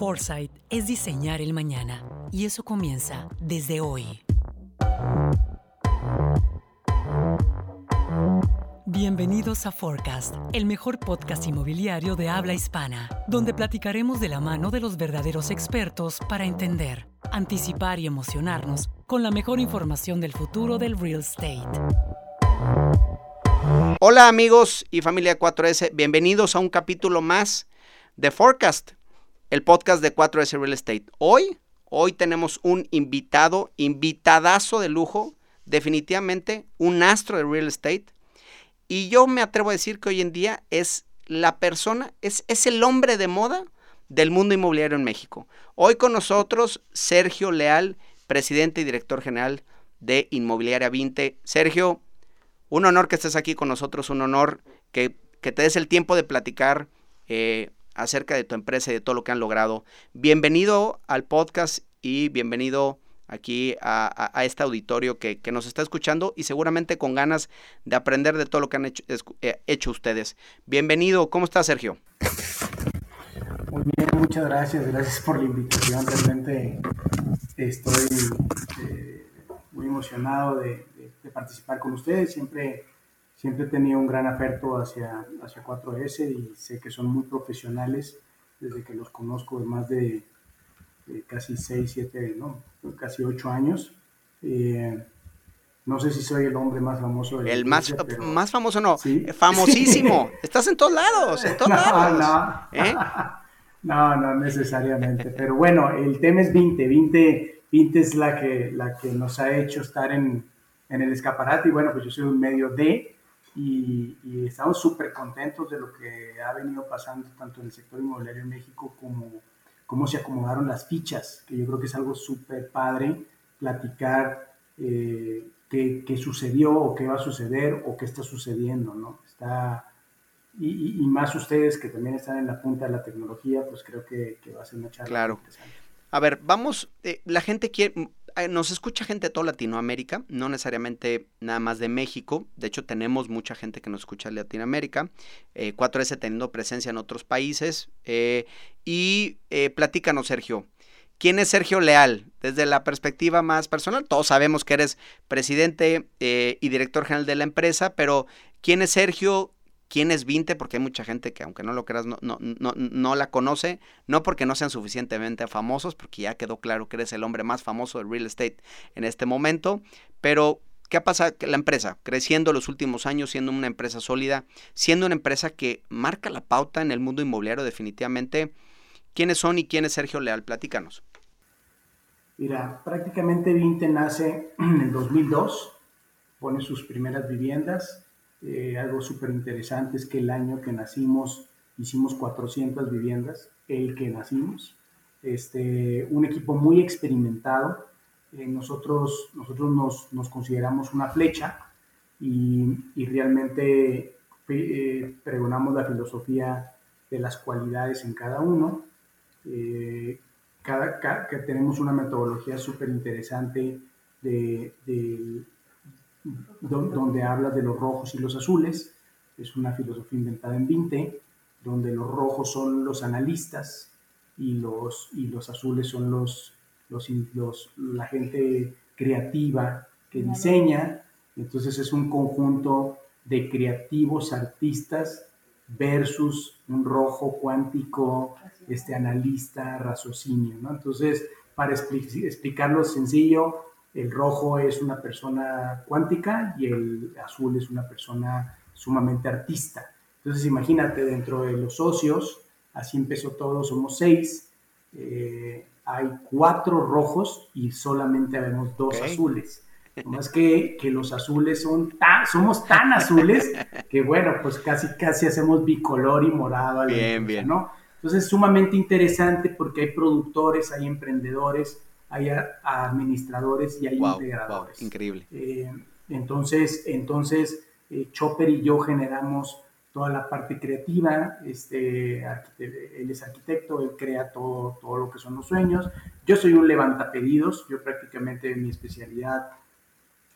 Foresight es diseñar el mañana y eso comienza desde hoy. Bienvenidos a Forecast, el mejor podcast inmobiliario de habla hispana, donde platicaremos de la mano de los verdaderos expertos para entender, anticipar y emocionarnos con la mejor información del futuro del real estate. Hola amigos y familia 4S, bienvenidos a un capítulo más de Forecast, el podcast de 4S Real Estate. Hoy, hoy tenemos un invitado, invitadazo de lujo, definitivamente un astro de real estate. Y yo me atrevo a decir que hoy en día es la persona, es, es el hombre de moda del mundo inmobiliario en México. Hoy con nosotros Sergio Leal, presidente y director general de Inmobiliaria 20. Sergio, un honor que estés aquí con nosotros, un honor que, te des el tiempo de platicar eh, acerca de tu empresa y de todo lo que han logrado. Bienvenido al podcast y bienvenido aquí a, este auditorio que, nos está escuchando y seguramente con ganas de aprender de todo lo que han hecho, eh, hecho ustedes. Bienvenido, ¿cómo estás Sergio? Muy bien, muchas gracias, gracias por la invitación. Realmente estoy eh, muy emocionado de, de, participar con ustedes. Siempre siempre he tenido un gran afecto hacia, hacia 4S y sé que son muy profesionales desde que los conozco de más de, casi 6, 7, no, casi 8 años. Eh, no sé si soy el hombre más famoso del El más, más famoso no, famosísimo. Estás en todos lados, en todos lados. No. ¿Eh? no, no necesariamente. Pero bueno, el tema es 20. 20, 20 es la que, la que nos ha hecho estar en, en el escaparate y bueno, pues yo soy un medio de y, estamos súper contentos de lo que ha venido pasando tanto en el sector inmobiliario en México como cómo se acomodaron las fichas, que yo creo que es algo súper padre platicar eh, qué, qué, sucedió o qué va a suceder o qué está sucediendo, ¿no? Está, y, y, más ustedes que también están en la punta de la tecnología, pues creo que, que va a ser una charla claro. interesante. A ver, vamos, eh, la gente quiere, nos escucha gente de toda Latinoamérica, no necesariamente nada más de México. De hecho, tenemos mucha gente que nos escucha de Latinoamérica. 4S eh, teniendo presencia en otros países. Eh, y platícanos, Sergio. ¿Quién es Sergio Leal? Desde la perspectiva más personal, todos sabemos que eres presidente y director general de la empresa, pero ¿quién es Sergio? Quién es Vinte, porque hay mucha gente que aunque no lo creas, no, la conoce, no porque no sean suficientemente famosos, porque ya quedó claro que eres el hombre más famoso del real estate en este momento, pero ¿qué ha pasado? La empresa, creciendo los últimos años, siendo una empresa sólida, siendo una empresa que marca la pauta en el mundo inmobiliario definitivamente, ¿quiénes son y quién es Sergio Leal? Platícanos. Mira, prácticamente Vinte nace en el 2002, pone sus primeras viviendas, eh, algo súper interesante es que el año que nacimos hicimos 400 viviendas, el que nacimos. Este, un equipo muy experimentado. Eh, nosotros nosotros nos, nos, consideramos una flecha y, y realmente eh, pregonamos la filosofía de las cualidades en cada uno. Cada, que tenemos una metodología súper interesante de, de, donde habla de los rojos y los azules. Es una filosofía inventada en 20, donde los rojos son los analistas y los, y los azules son los, los, la gente creativa que diseña. Entonces es un conjunto de creativos artistas versus un rojo cuántico, este analista, raciocinio. ¿no? Entonces, para explicarlo sencillo, el rojo es una persona cuántica y el azul es una persona sumamente artista. Entonces imagínate, dentro de los socios, así empezó todo, somos seis, eh, hay cuatro rojos y solamente vemos dos azules. Más que, que los azules son tan, somos tan azules que bueno, pues casi casi hacemos bicolor y morado. Bien, bien. ¿no? Entonces es sumamente interesante porque hay productores, hay emprendedores, hay administradores y hay integradores. increíble. Eh, entonces, entonces eh, Chopper y yo generamos toda la parte creativa, este, él es arquitecto, él crea todo, todo lo que son los sueños. Yo soy un levantapedidos, yo prácticamente mi especialidad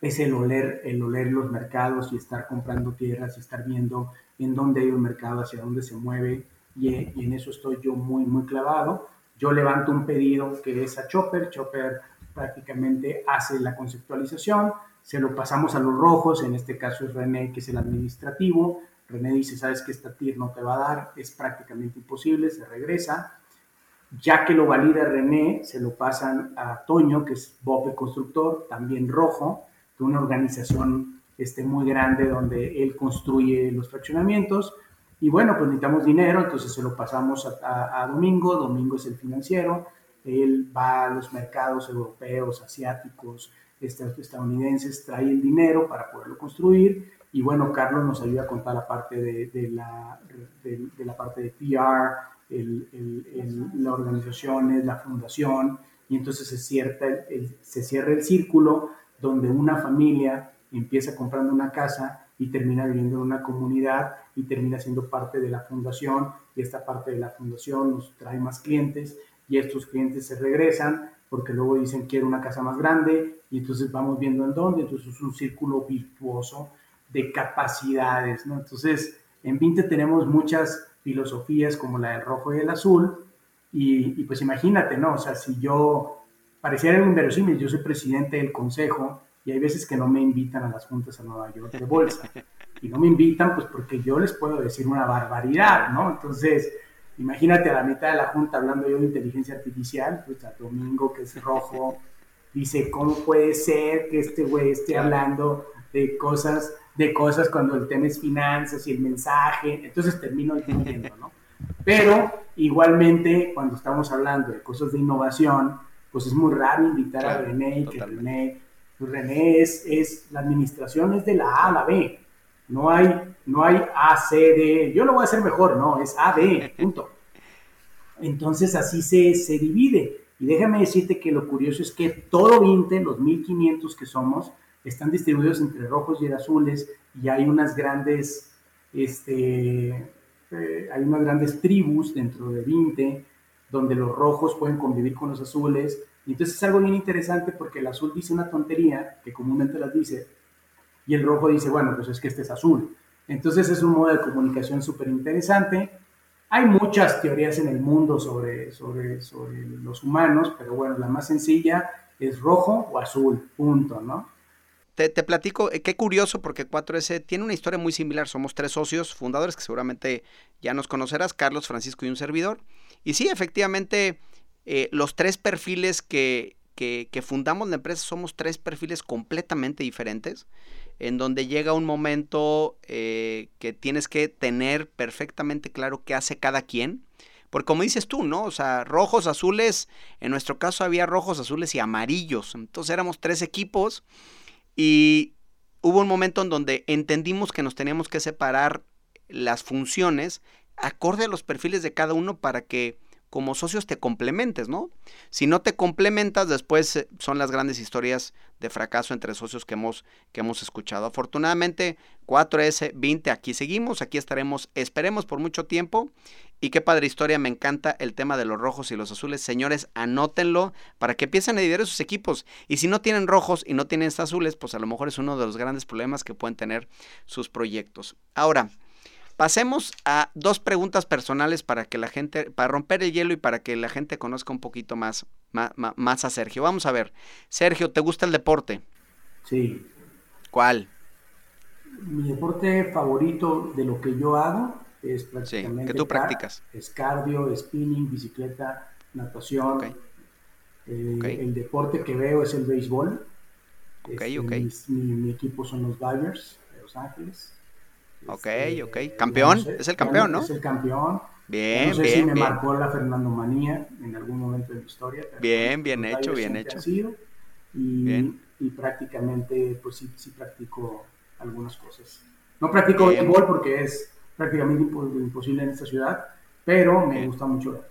es el oler, el oler los mercados y estar comprando tierras y estar viendo en dónde hay un mercado, hacia dónde se mueve y, y en eso estoy yo muy, muy clavado. Yo levanto un pedido que es a Chopper, Chopper prácticamente hace la conceptualización, se lo pasamos a los rojos, en este caso es René, que es el administrativo, René dice, sabes que esta TIR no te va a dar, es prácticamente imposible, se regresa, ya que lo valida René, se lo pasan a Toño, que es Bob el constructor, también rojo, de una organización este, muy grande donde él construye los fraccionamientos, y bueno, pues necesitamos dinero, entonces se lo pasamos a, Domingo, Domingo es el financiero, él va a los mercados europeos, asiáticos, estadounidenses, trae el dinero para poderlo construir y bueno, Carlos nos ayuda con toda la parte de, la, de, la parte de PR, el, el, la organización, la fundación y entonces se cierra el, se cierra el círculo donde una familia empieza comprando una casa y termina viviendo en una comunidad y termina siendo parte de la fundación y esta parte de la fundación nos trae más clientes y estos clientes se regresan porque luego dicen quiero una casa más grande y entonces vamos viendo en dónde, entonces es un círculo virtuoso de capacidades, ¿no? Entonces, en Vinte tenemos muchas filosofías como la del rojo y el azul y, y pues imagínate, ¿no? O sea, si yo pareciera un inverosímil, yo soy presidente del consejo y hay veces que no me invitan a las juntas a Nueva York de bolsa. Y no me invitan pues porque yo les puedo decir una barbaridad, ¿no? Entonces, imagínate a la mitad de la junta hablando yo de inteligencia artificial, pues a Domingo que es rojo, dice, ¿cómo puede ser que este güey esté hablando de cosas, de cosas cuando el tema es finanzas y el mensaje? Entonces termino entendiendo, ¿no? Pero igualmente, cuando estamos hablando de cosas de innovación, pues es muy raro invitar a René y que René pues René es, es, la administración es de la A a la B. No hay, no hay A, C, D. Yo lo voy a hacer mejor, no, es A, B, punto. Entonces así se, se divide. Y déjame decirte que lo curioso es que todo 20, los 1500 que somos, están distribuidos entre rojos y azules y hay unas grandes, este, eh, hay unas grandes tribus dentro de 20 donde los rojos pueden convivir con los azules, y entonces es algo bien interesante porque el azul dice una tontería, que comúnmente las dice, y el rojo dice, bueno, pues es que este es azul. Entonces es un modo de comunicación súper interesante. Hay muchas teorías en el mundo sobre, sobre, sobre los humanos, pero bueno, la más sencilla es rojo o azul, punto, ¿no? Te, te, platico, eh, qué curioso porque 4S tiene una historia muy similar. Somos tres socios fundadores que seguramente ya nos conocerás, Carlos, Francisco y un servidor. Y sí, efectivamente, eh, los tres perfiles que, que, fundamos la empresa somos tres perfiles completamente diferentes, en donde llega un momento eh, que tienes que tener perfectamente claro qué hace cada quien. Porque como dices tú, ¿no? O sea, rojos, azules, en nuestro caso había rojos, azules y amarillos. Entonces éramos tres equipos y hubo un momento en donde entendimos que nos teníamos que separar las funciones acorde a los perfiles de cada uno para que como socios te complementes, ¿no? Si no te complementas, después eh, son las grandes historias de fracaso entre socios que hemos, que hemos escuchado. Afortunadamente, 4S, 20, aquí seguimos, aquí estaremos, esperemos por mucho tiempo. Y qué padre historia, me encanta el tema de los rojos y los azules. Señores, anótenlo para que empiecen a dividir sus equipos. Y si no tienen rojos y no tienen azules, pues a lo mejor es uno de los grandes problemas que pueden tener sus proyectos. Ahora, Pasemos a dos preguntas personales para que la gente, para romper el hielo y para que la gente conozca un poquito más, más, a Sergio. Vamos a ver. Sergio, ¿te gusta el deporte? Sí. ¿Cuál? Mi deporte favorito de lo que yo hago es prácticamente. Sí, que tú practicas. Es cardio, spinning, bicicleta, natación. Eh, el deporte que veo es el béisbol. Ok, ok. Mi, mi, equipo son los Dodgers de Los Ángeles. Ok, ok. ¿Campeón? es el campeón, ¿no? Es el campeón. Bien, no sé bien. Si me marcó la Fernando Manía en algún momento de mi historia. bien, bien hecho, bien hecho. y, bien. y prácticamente, pues sí, sí practico algunas cosas. No practico béisbol porque es prácticamente imposible en esta ciudad, pero me gusta mucho.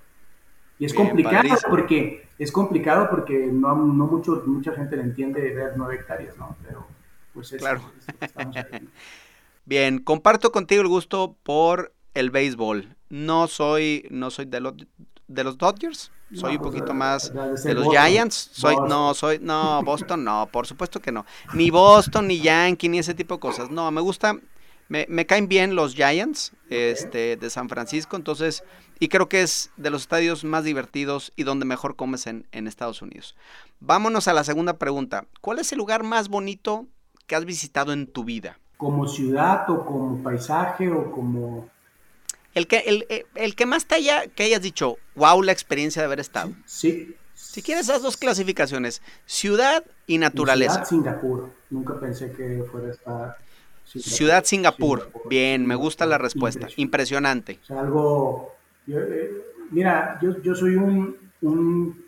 Y es complicado porque es complicado porque no, no mucho, mucha gente le entiende ver nueve hectáreas, ¿no? Pero pues es, claro. estamos ahí. Bien, comparto contigo el gusto por el béisbol. No soy, no soy de los de los Dodgers, soy un pues, poquito más de los Giants, soy no, soy no, Boston no, por supuesto que no. Ni Boston ni Yankee ni ese tipo de cosas. No, me gusta Me, me caen bien los Giants este, de San Francisco, entonces, y creo que es de los estadios más divertidos y donde mejor comes en, en Estados Unidos. Vámonos a la segunda pregunta. ¿Cuál es el lugar más bonito que has visitado en tu vida? ¿Como ciudad o como paisaje o como...? El que, el, eh, el que más te haya, que hayas dicho, wow, la experiencia de haber estado. Sí. Si quieres esas dos clasificaciones, ciudad y naturaleza. Ciudad Singapur. Nunca pensé que fuera esta... Singapur. Ciudad Singapur. Singapur. Bien, me gusta la respuesta. Impresionante. O sea, algo... Yo, eh, mira, yo, yo soy un, un,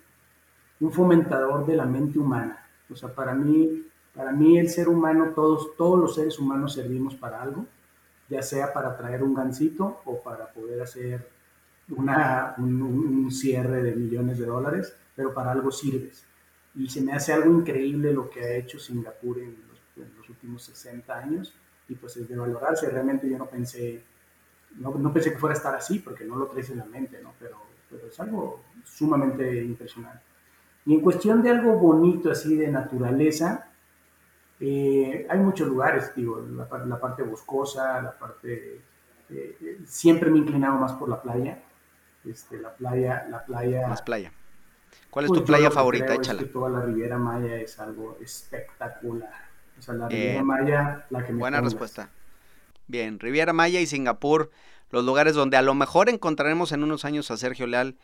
un, fomentador de la mente humana. O sea, para mí, para mí el ser humano, todos, todos los seres humanos servimos para algo, ya sea para traer un gancito o para poder hacer una, un, un cierre de millones de dólares, pero para algo sirves. Y se me hace algo increíble lo que ha hecho Singapur en los, en los últimos 60 años y pues es de valorarse. Realmente yo no pensé, no, no, pensé que fuera a estar así porque no lo traes en la mente, ¿no? Pero, pero es algo sumamente impresionante. Y en cuestión de algo bonito así de naturaleza, eh, hay muchos lugares, digo, la, la parte boscosa, la parte... Eh, siempre me he inclinado más por la playa. Este, la playa, la playa... Más playa. ¿Cuál es pues tu playa favorita? Es que toda la Riviera Maya es algo espectacular. O sea, la Riviera eh, Maya, la que me Buena pongas. respuesta. Bien, Riviera Maya y Singapur, los lugares donde a lo mejor encontraremos en unos años a Sergio Leal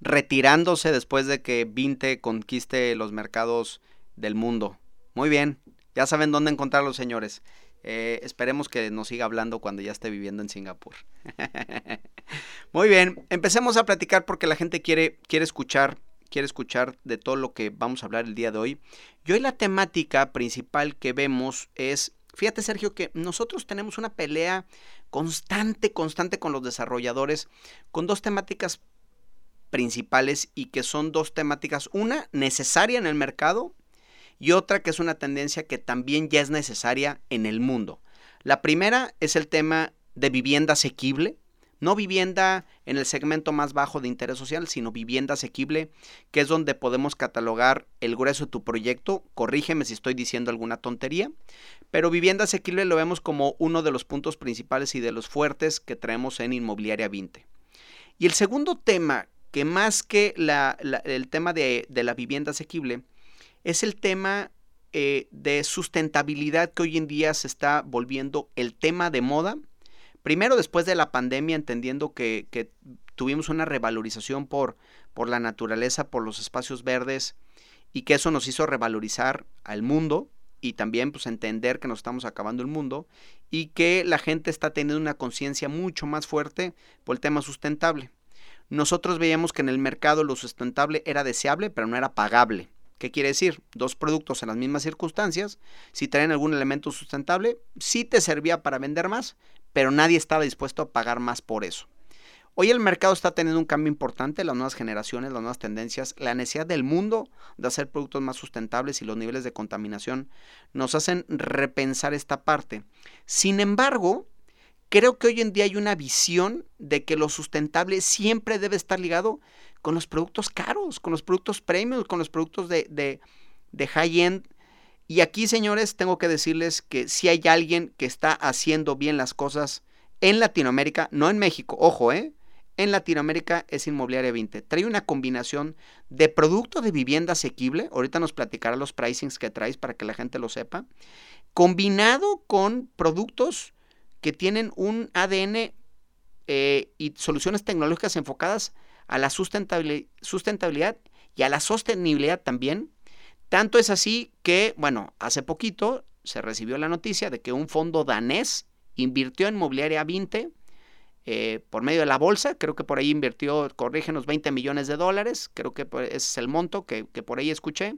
retirándose después de que Vinte conquiste los mercados del mundo. Muy bien, ya saben dónde encontrarlos, señores. Eh, esperemos que nos siga hablando cuando ya esté viviendo en Singapur. Muy bien, empecemos a platicar porque la gente quiere, quiere escuchar quiere escuchar de todo lo que vamos a hablar el día de hoy. Y hoy la temática principal que vemos es, fíjate Sergio, que nosotros tenemos una pelea constante, constante con los desarrolladores, con dos temáticas principales y que son dos temáticas, una necesaria en el mercado y otra que es una tendencia que también ya es necesaria en el mundo. La primera es el tema de vivienda asequible, no vivienda en el segmento más bajo de interés social, sino vivienda asequible, que es donde podemos catalogar el grueso de tu proyecto. Corrígeme si estoy diciendo alguna tontería, pero vivienda asequible lo vemos como uno de los puntos principales y de los fuertes que traemos en Inmobiliaria 20. Y el segundo tema, que más que la, el tema de, de, la vivienda asequible, es el tema eh, de sustentabilidad que hoy en día se está volviendo el tema de moda Primero, después de la pandemia, entendiendo que, tuvimos una revalorización por, por la naturaleza, por los espacios verdes, y que eso nos hizo revalorizar al mundo y también pues entender que nos estamos acabando el mundo y que la gente está teniendo una conciencia mucho más fuerte por el tema sustentable. Nosotros veíamos que en el mercado lo sustentable era deseable, pero no era pagable. ¿Qué quiere decir? Dos productos en las mismas circunstancias, si traen algún elemento sustentable, sí te servía para vender más, pero nadie estaba dispuesto a pagar más por eso. Hoy el mercado está teniendo un cambio importante, las nuevas generaciones, las nuevas tendencias, la necesidad del mundo de hacer productos más sustentables y los niveles de contaminación nos hacen repensar esta parte. Sin embargo, creo que hoy en día hay una visión de que lo sustentable siempre debe estar ligado con los productos caros, con los productos premium, con los productos de, de, de high-end y aquí, señores, tengo que decirles que si hay alguien que está haciendo bien las cosas en Latinoamérica, no en México, ojo, ¿eh? En Latinoamérica es Inmobiliaria 20. Trae una combinación de producto de vivienda asequible. Ahorita nos platicará los pricings que traes para que la gente lo sepa. Combinado con productos que tienen un ADN eh, y soluciones tecnológicas enfocadas a la sustentabilidad y a la sostenibilidad también. Tanto es así que, bueno, hace poquito se recibió la noticia de que un fondo danés invirtió en mobiliaria 20 eh, por medio de la bolsa, creo que por ahí invirtió, corrígenos, 20 millones de dólares, creo que ese es el monto que, que por ahí escuché.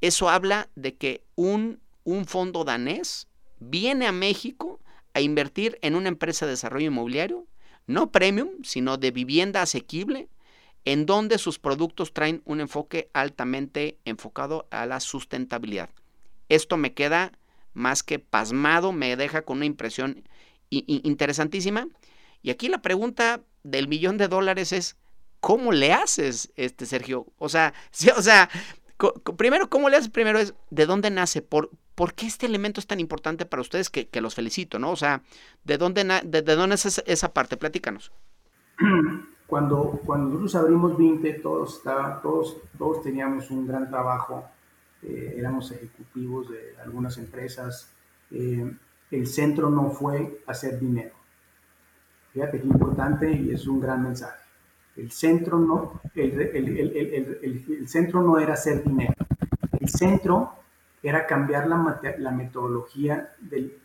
Eso habla de que un, un fondo danés viene a México a invertir en una empresa de desarrollo inmobiliario, no premium, sino de vivienda asequible, en donde sus productos traen un enfoque altamente enfocado a la sustentabilidad. Esto me queda más que pasmado, me deja con una impresión interesantísima. Y aquí la pregunta del millón de dólares es, ¿cómo le haces, este Sergio? O sea, sí, o sea, primero, ¿cómo le haces? Primero es, ¿de dónde nace? ¿Por, ¿por qué este elemento es tan importante para ustedes que, los felicito, ¿no? O sea, ¿de dónde, de, dónde es esa, parte? Platícanos. Cuando, cuando nosotros abrimos 20, todos, todos, todos teníamos un gran trabajo, eh, éramos ejecutivos de algunas empresas. Eh, el centro no fue hacer dinero. Fíjate qué importante y es un gran mensaje. El centro no, el, el centro no era hacer dinero. El centro era cambiar la, la metodología de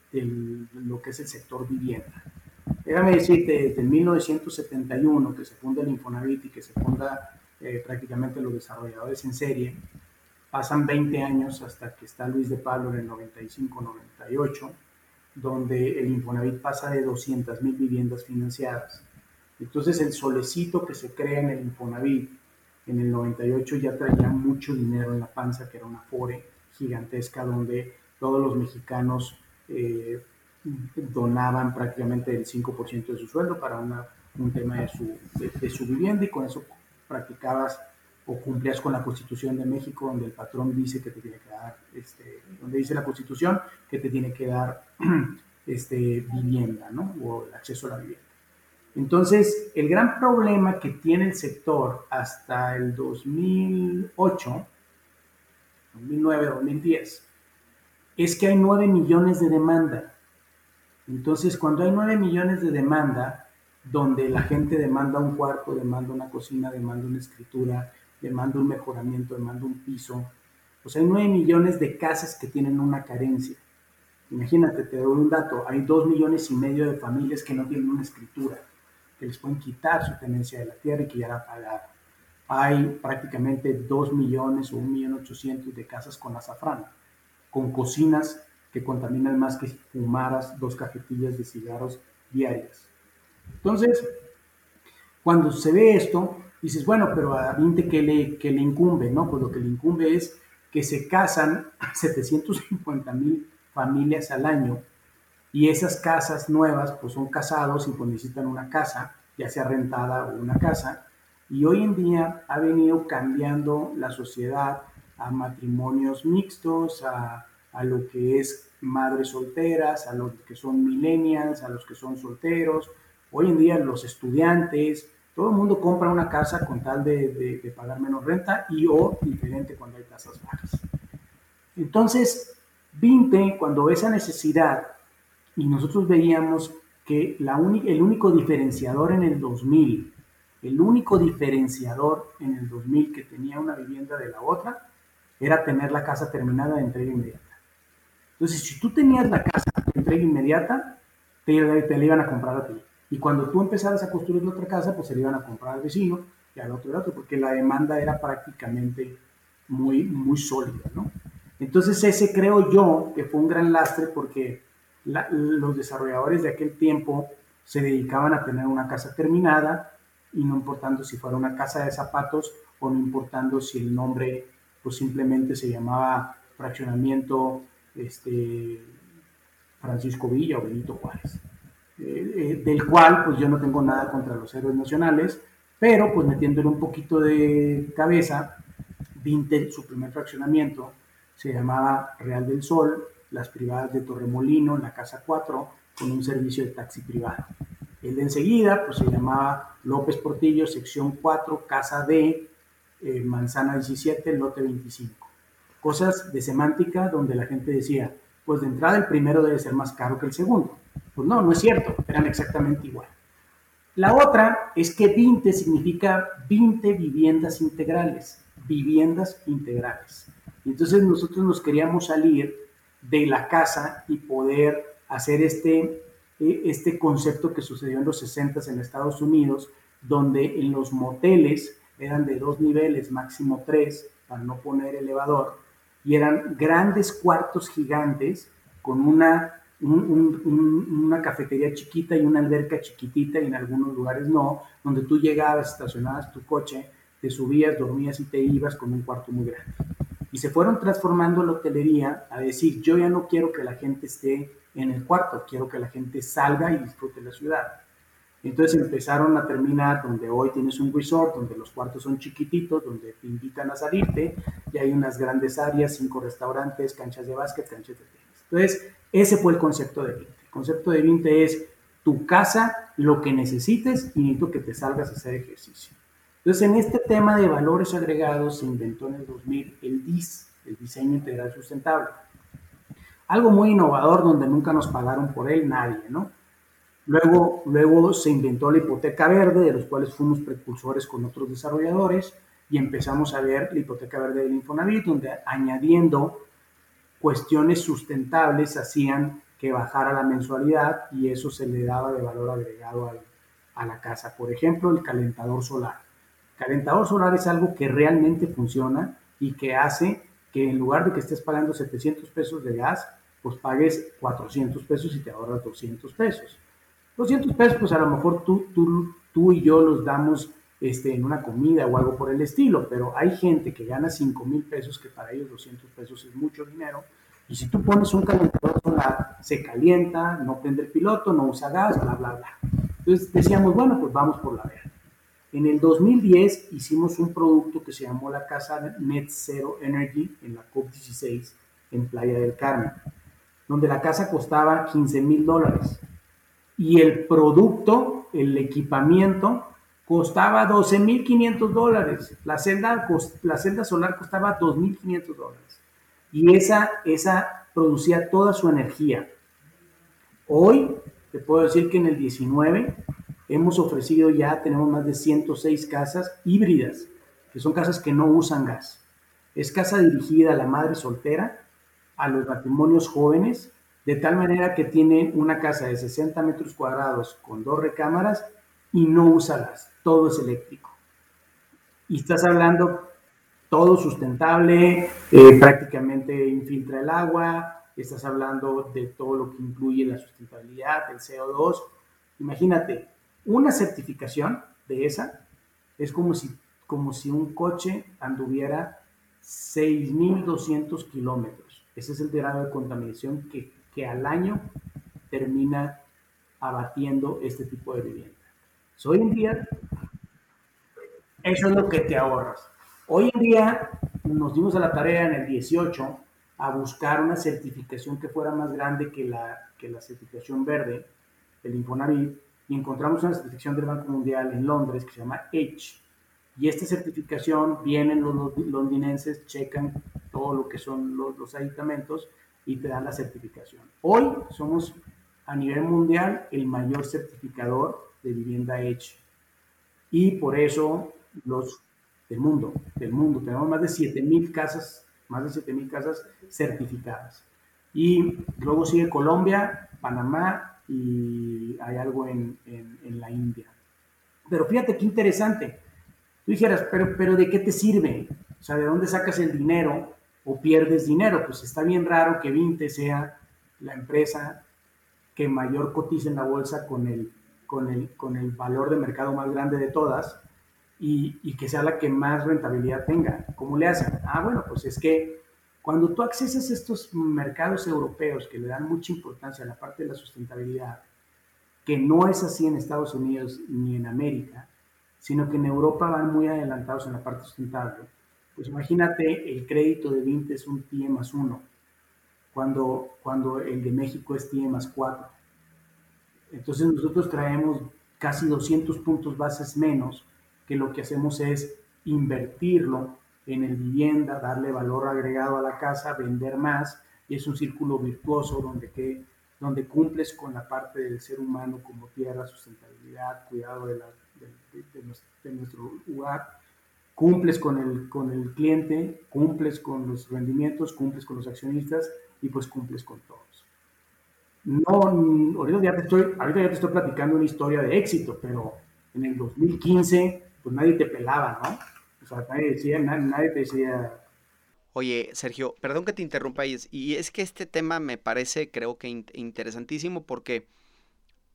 lo que es el sector vivienda. Déjame decirte, desde 1971 que se funda el Infonavit y que se funda eh, prácticamente los desarrolladores en serie, pasan 20 años hasta que está Luis de Pablo en el 95-98, donde el Infonavit pasa de 200 mil viviendas financiadas. Entonces el solecito que se crea en el Infonavit en el 98 ya traía mucho dinero en la panza, que era una FORE, gigantesca donde todos los mexicanos eh, donaban prácticamente el 5% de su sueldo para un tema de su, de, su vivienda y con eso practicabas o cumplías con la Constitución de México, donde el patrón dice que te tiene que dar, este, donde dice la Constitución que te tiene que dar este, vivienda, ¿no? O el acceso a la vivienda. Entonces, el gran problema que tiene el sector hasta el 2008 2009, 2010, es que hay 9 millones de demanda. Entonces, cuando hay 9 millones de demanda, donde la gente demanda un cuarto, demanda una cocina, demanda una escritura, demanda un mejoramiento, demanda un piso, pues hay 9 millones de casas que tienen una carencia. Imagínate, te doy un dato, hay 2 millones y medio de familias que no tienen una escritura, que les pueden quitar su tenencia de la tierra y que ya la pagaron hay prácticamente 2 millones o 1 millón 800 de casas con azafrán, con cocinas que contaminan más que fumaras dos cajetillas de cigarros diarias. Entonces, cuando se ve esto, dices, bueno, pero a 20 ¿qué le, que le incumbe? No, pues lo que le incumbe es que se casan 750 mil familias al año y esas casas nuevas pues son casados y pues necesitan una casa, ya sea rentada o una casa, y hoy en día ha venido cambiando la sociedad a matrimonios mixtos, a, lo que es madres solteras, a los que son millennials, a los que son solteros. Hoy en día los estudiantes, todo el mundo compra una casa con tal de, pagar menos renta y o diferente cuando hay tasas bajas. Entonces, Vinte, cuando esa necesidad, y nosotros veíamos que la el único diferenciador en el 2000 el único diferenciador en el 2000 que tenía una vivienda de la otra era tener la casa terminada de entrega inmediata. Entonces, si tú tenías la casa de entrega inmediata, te, la iban a comprar a ti. Y cuando tú empezaras a construir otra casa, pues se la iban a comprar al vecino y al otro y al otro, porque la demanda era prácticamente muy, muy sólida, ¿no? Entonces ese creo yo que fue un gran lastre porque los desarrolladores de aquel tiempo se dedicaban a tener una casa terminada, y no importando si fuera una casa de zapatos o no importando si el nombre pues simplemente se llamaba fraccionamiento este, Francisco Villa o Benito Juárez, eh, eh, del cual pues yo no tengo nada contra los héroes nacionales, pero pues metiéndole un poquito de cabeza, Vintel, su primer fraccionamiento, se llamaba Real del Sol, las privadas de Torremolino, la Casa 4, con un servicio de taxi privado. El de enseguida, pues se llamaba López Portillo, sección 4, casa D, eh, manzana 17, lote 25. Cosas de semántica donde la gente decía, pues de entrada el primero debe ser más caro que el segundo. Pues no, no es cierto, eran exactamente igual. La otra es que 20 significa 20 viviendas integrales, viviendas integrales. entonces nosotros nos queríamos salir de la casa y poder hacer este eh, este concepto que sucedió en los 60 en Estados Unidos, donde en los moteles eran de dos niveles, máximo tres, para no poner elevador, y eran grandes cuartos gigantes con una, una cafetería chiquita y una alberca chiquitita, y en algunos lugares no, donde tú llegabas, estacionabas tu coche, te subías, dormías y te ibas con un cuarto muy grande. Y se fueron transformando la hotelería a decir, yo ya no quiero que la gente esté en el cuarto, quiero que la gente salga y disfrute la ciudad. Entonces empezaron a terminar donde hoy tienes un resort, donde los cuartos son chiquititos, donde te invitan a salirte, y hay unas grandes áreas, cinco restaurantes, canchas de básquet, canchas de tenis. Entonces, ese fue el concepto de Vinte. El concepto de Vinte es tu casa, lo que necesites y necesito que te salgas a hacer ejercicio. Entonces, en este tema de valores agregados se inventó en el 2000 el DIS, el Diseño Integral Sustentable. Algo muy innovador donde nunca nos pagaron por él nadie, ¿no? Luego, luego se inventó la hipoteca verde, de los cuales fuimos precursores con otros desarrolladores, y empezamos a ver la hipoteca verde del Infonavit, donde añadiendo cuestiones sustentables hacían que bajara la mensualidad y eso se le daba de valor agregado a la casa. Por ejemplo, el calentador solar. Calentador solar es algo que realmente funciona y que hace que en lugar de que estés pagando 700 pesos de gas, pues pagues 400 pesos y te ahorras 200 pesos. 200 pesos, pues a lo mejor tú, tú, tú y yo los damos este, en una comida o algo por el estilo, pero hay gente que gana 5 mil pesos, que para ellos 200 pesos es mucho dinero, y si tú pones un calentador solar, se calienta, no prende el piloto, no usa gas, bla, bla, bla. Entonces decíamos, bueno, pues vamos por la verde. En el 2010 hicimos un producto que se llamó la casa Net Zero Energy en la COP16 en Playa del Carmen, donde la casa costaba 15 mil dólares y el producto, el equipamiento, costaba 12.500 dólares. La celda, la celda solar costaba 2.500 dólares. Y esa, esa producía toda su energía. Hoy, te puedo decir que en el 19 hemos ofrecido ya, tenemos más de 106 casas híbridas, que son casas que no usan gas. Es casa dirigida a la madre soltera, a los matrimonios jóvenes, de tal manera que tiene una casa de 60 metros cuadrados con dos recámaras y no usa gas, todo es eléctrico. Y estás hablando todo sustentable, eh, prácticamente infiltra el agua, estás hablando de todo lo que incluye la sustentabilidad, el CO2. Imagínate, una certificación de esa es como si, como si un coche anduviera 6.200 kilómetros. Ese es el grado de contaminación que, que al año termina abatiendo este tipo de vivienda. hoy en día, eso es lo que te ahorras. Hoy en día nos dimos a la tarea en el 18 a buscar una certificación que fuera más grande que la, que la certificación verde del Infonavit y encontramos una certificación del Banco Mundial en Londres que se llama H. Y esta certificación vienen los londinenses, checan todo lo que son los, los y te dan la certificación. Hoy somos a nivel mundial el mayor certificador de vivienda H. Y por eso los del mundo, del mundo. Tenemos más de 7.000 casas, más de 7.000 casas certificadas. Y luego sigue Colombia, Panamá y hay algo en, en, la India. Pero fíjate qué interesante. Tú dijeras, pero, pero ¿de qué te sirve? O sea, ¿de dónde sacas el dinero o pierdes dinero? Pues está bien raro que Vinte sea la empresa que mayor cotiza en la bolsa con el, con el, con el valor de mercado más grande de todas y, que sea la que más rentabilidad tenga. ¿Cómo le hacen? Ah, bueno, pues es que cuando tú accesas estos mercados europeos que le dan mucha importancia a la parte de la sustentabilidad, que no es así en Estados Unidos ni en América, sino que en Europa van muy adelantados en la parte sustentable, pues imagínate el crédito de 20 es un TIE más 1, cuando, cuando el de México es TIE más 4. Entonces nosotros traemos casi 200 puntos bases menos que lo que hacemos es invertirlo en el vivienda, darle valor agregado a la casa, vender más, y es un círculo virtuoso donde, que, donde cumples con la parte del ser humano como tierra, sustentabilidad, cuidado de, de, nuestro lugar, cumples con el, con el cliente, cumples con los rendimientos, cumples con los accionistas y pues cumples con todos. No, ahorita ya te estoy, ahorita ya te estoy platicando una historia de éxito, pero en el 2015 pues nadie te pelaba, ¿no? O sea, nadie decía, nadie, te decía... Oye, Sergio, perdón que te interrumpa, y es que este tema me parece, creo que interesantísimo, porque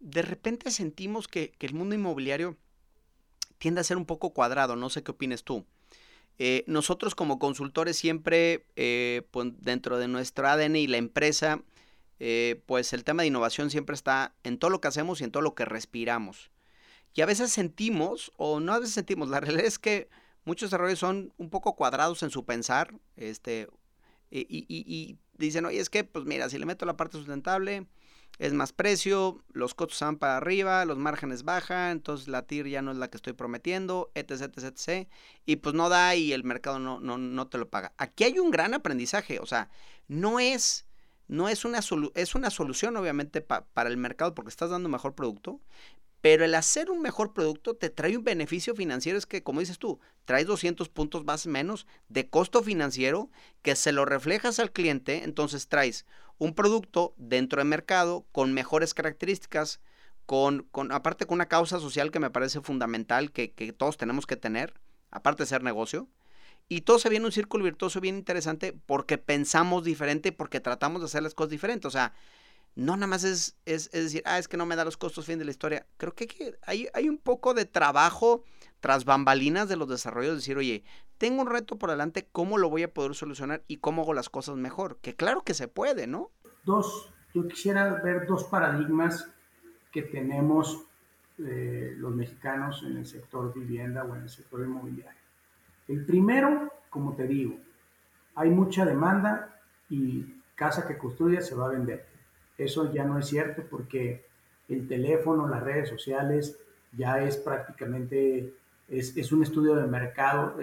de repente sentimos que, el mundo inmobiliario tiende a ser un poco cuadrado, no sé qué opines tú. Eh, nosotros como consultores siempre, eh, pues dentro de nuestro ADN y la empresa, eh, pues el tema de innovación siempre está en todo lo que hacemos y en todo lo que respiramos. Y a veces sentimos, o no a veces sentimos, la realidad es que muchos desarrolladores son un poco cuadrados en su pensar, este, y, y, y dicen, oye, es que, pues mira, si le meto la parte sustentable, es más precio, los costos van para arriba, los márgenes bajan, entonces la TIR ya no es la que estoy prometiendo, etc, etc, etc. Y pues no da y el mercado no, no, no te lo paga. Aquí hay un gran aprendizaje, o sea, no es, no es, una, es una solución obviamente para el mercado porque estás dando mejor producto, pero el hacer un mejor producto te trae un beneficio financiero, es que, como dices tú, traes 200 puntos más menos de costo financiero que se lo reflejas al cliente, entonces traes un producto dentro del mercado con mejores características, con, con aparte con una causa social que me parece fundamental, que, que todos tenemos que tener, aparte de ser negocio. Y todo se viene un círculo virtuoso bien interesante porque pensamos diferente, porque tratamos de hacer las cosas diferentes. O sea, no nada más es, es, decir, ah, es que no me da los costos fin de la historia. Creo que, hay, hay, un poco de trabajo tras bambalinas de los desarrollos, decir, oye, tengo un reto por delante, ¿cómo lo voy a poder solucionar y cómo hago las cosas mejor? Que claro que se puede, ¿no? Dos, yo quisiera ver dos paradigmas que tenemos eh, los mexicanos en el sector vivienda o en el sector inmobiliario. El primero, como te digo, hay mucha demanda y casa que construya se va a vender eso ya no es cierto porque el teléfono, las redes sociales, ya es prácticamente, es, un estudio de mercado.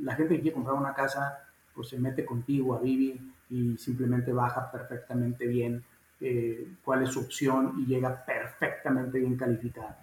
la gente que quiere comprar una casa, pues se mete contigo a Vivi y simplemente baja perfectamente bien eh, cuál es su opción y llega perfectamente bien calificada.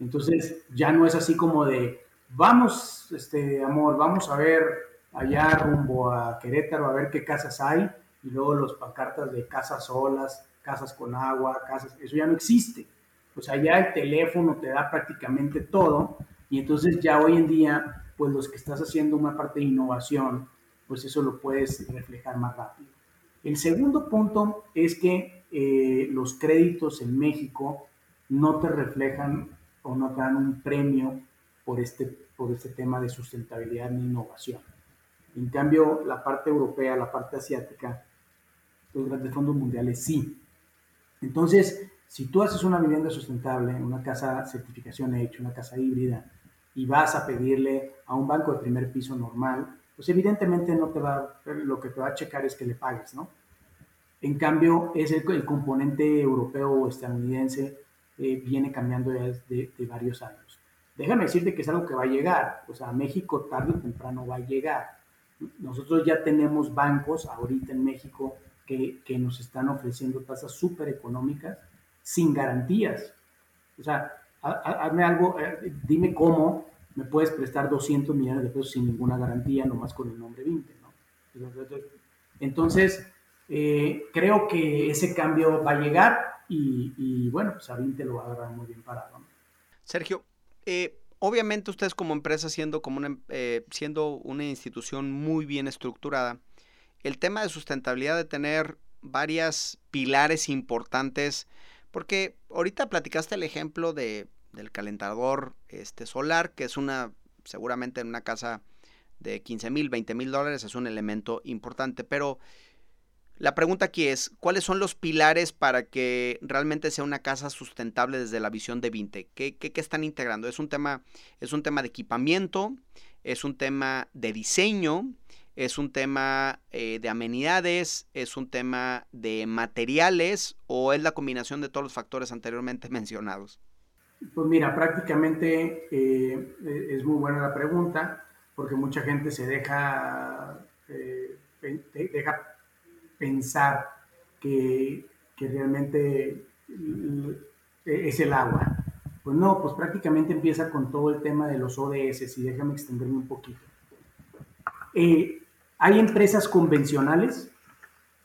Entonces ya no es así como de, vamos, este amor, vamos a ver allá rumbo a Querétaro a ver qué casas hay y luego los pancartas de casas solas casas con agua, casas, eso ya no existe. Pues allá el teléfono te da prácticamente todo y entonces ya hoy en día, pues los que estás haciendo una parte de innovación, pues eso lo puedes reflejar más rápido. El segundo punto es que eh, los créditos en México no te reflejan o no te dan un premio por este, por este tema de sustentabilidad ni innovación. En cambio, la parte europea, la parte asiática, los grandes fondos mundiales sí. Entonces, si tú haces una vivienda sustentable, una casa certificación hecha, una casa híbrida, y vas a pedirle a un banco de primer piso normal, pues evidentemente no te va, lo que te va a checar es que le pagues, ¿no? En cambio, es el, componente europeo o estadounidense eh, viene cambiando ya de, varios años. Déjame decirte que es algo que va a llegar, o sea, México tarde o temprano va a llegar. Nosotros ya tenemos bancos ahorita en México que, nos están ofreciendo tasas súper económicas sin garantías. O sea, hazme algo, eh, dime cómo me puedes prestar 200 millones de pesos sin ninguna garantía, nomás con el nombre 20, ¿no? Entonces, eh, creo que ese cambio va a llegar y, bueno, pues a 20 lo va a agarrar muy bien parado. Sergio, eh, obviamente ustedes como empresa, siendo, como una, siendo una institución muy bien estructurada, el tema de sustentabilidad de tener varias pilares importantes, porque ahorita platicaste el ejemplo de, del calentador este, solar, que es una, seguramente en una casa de 15 mil, 20 mil dólares, es un elemento importante, pero la pregunta aquí es, ¿cuáles son los pilares para que realmente sea una casa sustentable desde la visión de Vinte? ¿Qué, qué, qué están integrando? ¿Es un, tema, ¿Es un tema de equipamiento? ¿Es un tema de diseño? es un tema eh, de amenidades, es un tema de materiales o es la combinación de todos los factores anteriormente mencionados? Pues mira, prácticamente eh, es muy buena la pregunta porque mucha gente se deja, eh, deja pensar que, que realmente es el agua. Pues no, pues prácticamente empieza con todo el tema de los ODS y déjame extenderme un poquito. Eh, hay empresas convencionales,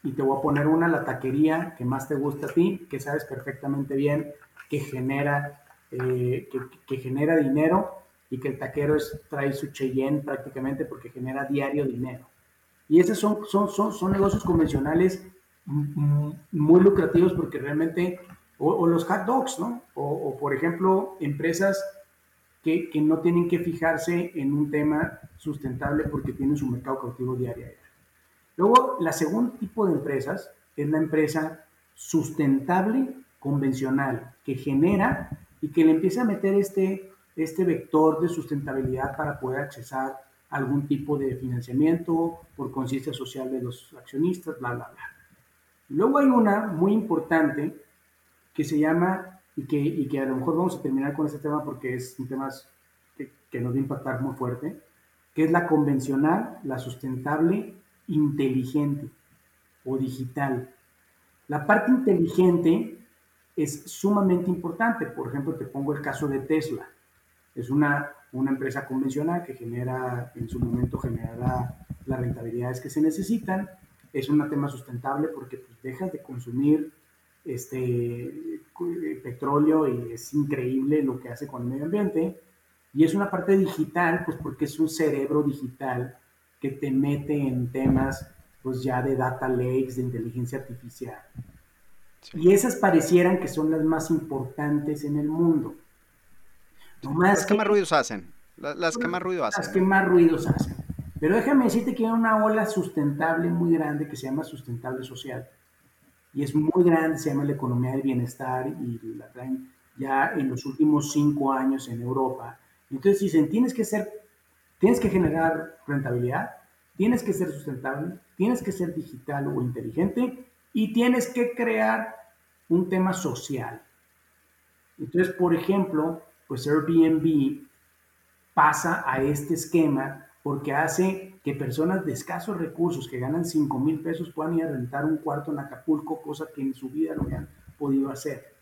y te voy a poner una, la taquería que más te gusta a ti, que sabes perfectamente bien que genera, eh, que, genera dinero y que el taquero es, trae su Cheyenne prácticamente porque genera diario dinero. Y esos son, son, son, son negocios convencionales muy lucrativos porque realmente, o, los hot dogs, ¿no? o por ejemplo, empresas que, no tienen que fijarse en un tema sustentable porque tienen su mercado cautivo diario. Luego, la segundo tipo de empresas es la empresa sustentable convencional que genera y que le empieza a meter este, este vector de sustentabilidad para poder accesar algún tipo de financiamiento por conciencia social de los accionistas, bla, bla, bla. Luego hay una muy importante que se llama, y que, y que a lo mejor vamos a terminar con este tema porque es un tema que, que nos va a impactar muy fuerte, que es la convencional, la sustentable, inteligente o digital. La parte inteligente es sumamente importante. Por ejemplo, te pongo el caso de Tesla. Es una, una empresa convencional que genera, en su momento generará las rentabilidades que se necesitan. Es un tema sustentable porque pues, dejas de consumir este, petróleo y es increíble lo que hace con el medio ambiente. Y es una parte digital, pues porque es un cerebro digital que te mete en temas pues ya de data lakes, de inteligencia artificial. Y esas parecieran que son las más importantes en el mundo. las que, más ruidos hacen. Las, que más ruido hacen. Las que más ruidos hacen. Pero déjame decirte que hay una ola sustentable muy grande que se llama sustentable social. Y es muy grande, se llama la economía del bienestar y la traen ya en los últimos cinco años en Europa. Entonces dicen, tienes que ser, tienes que generar rentabilidad, tienes que ser sustentable, tienes que ser digital o inteligente y tienes que crear un tema social. Entonces, por ejemplo, pues Airbnb pasa a este esquema porque hace que personas de escasos recursos que ganan 5 mil pesos puedan ir a rentar un cuarto en Acapulco, cosa que en su vida no habían podido hacer.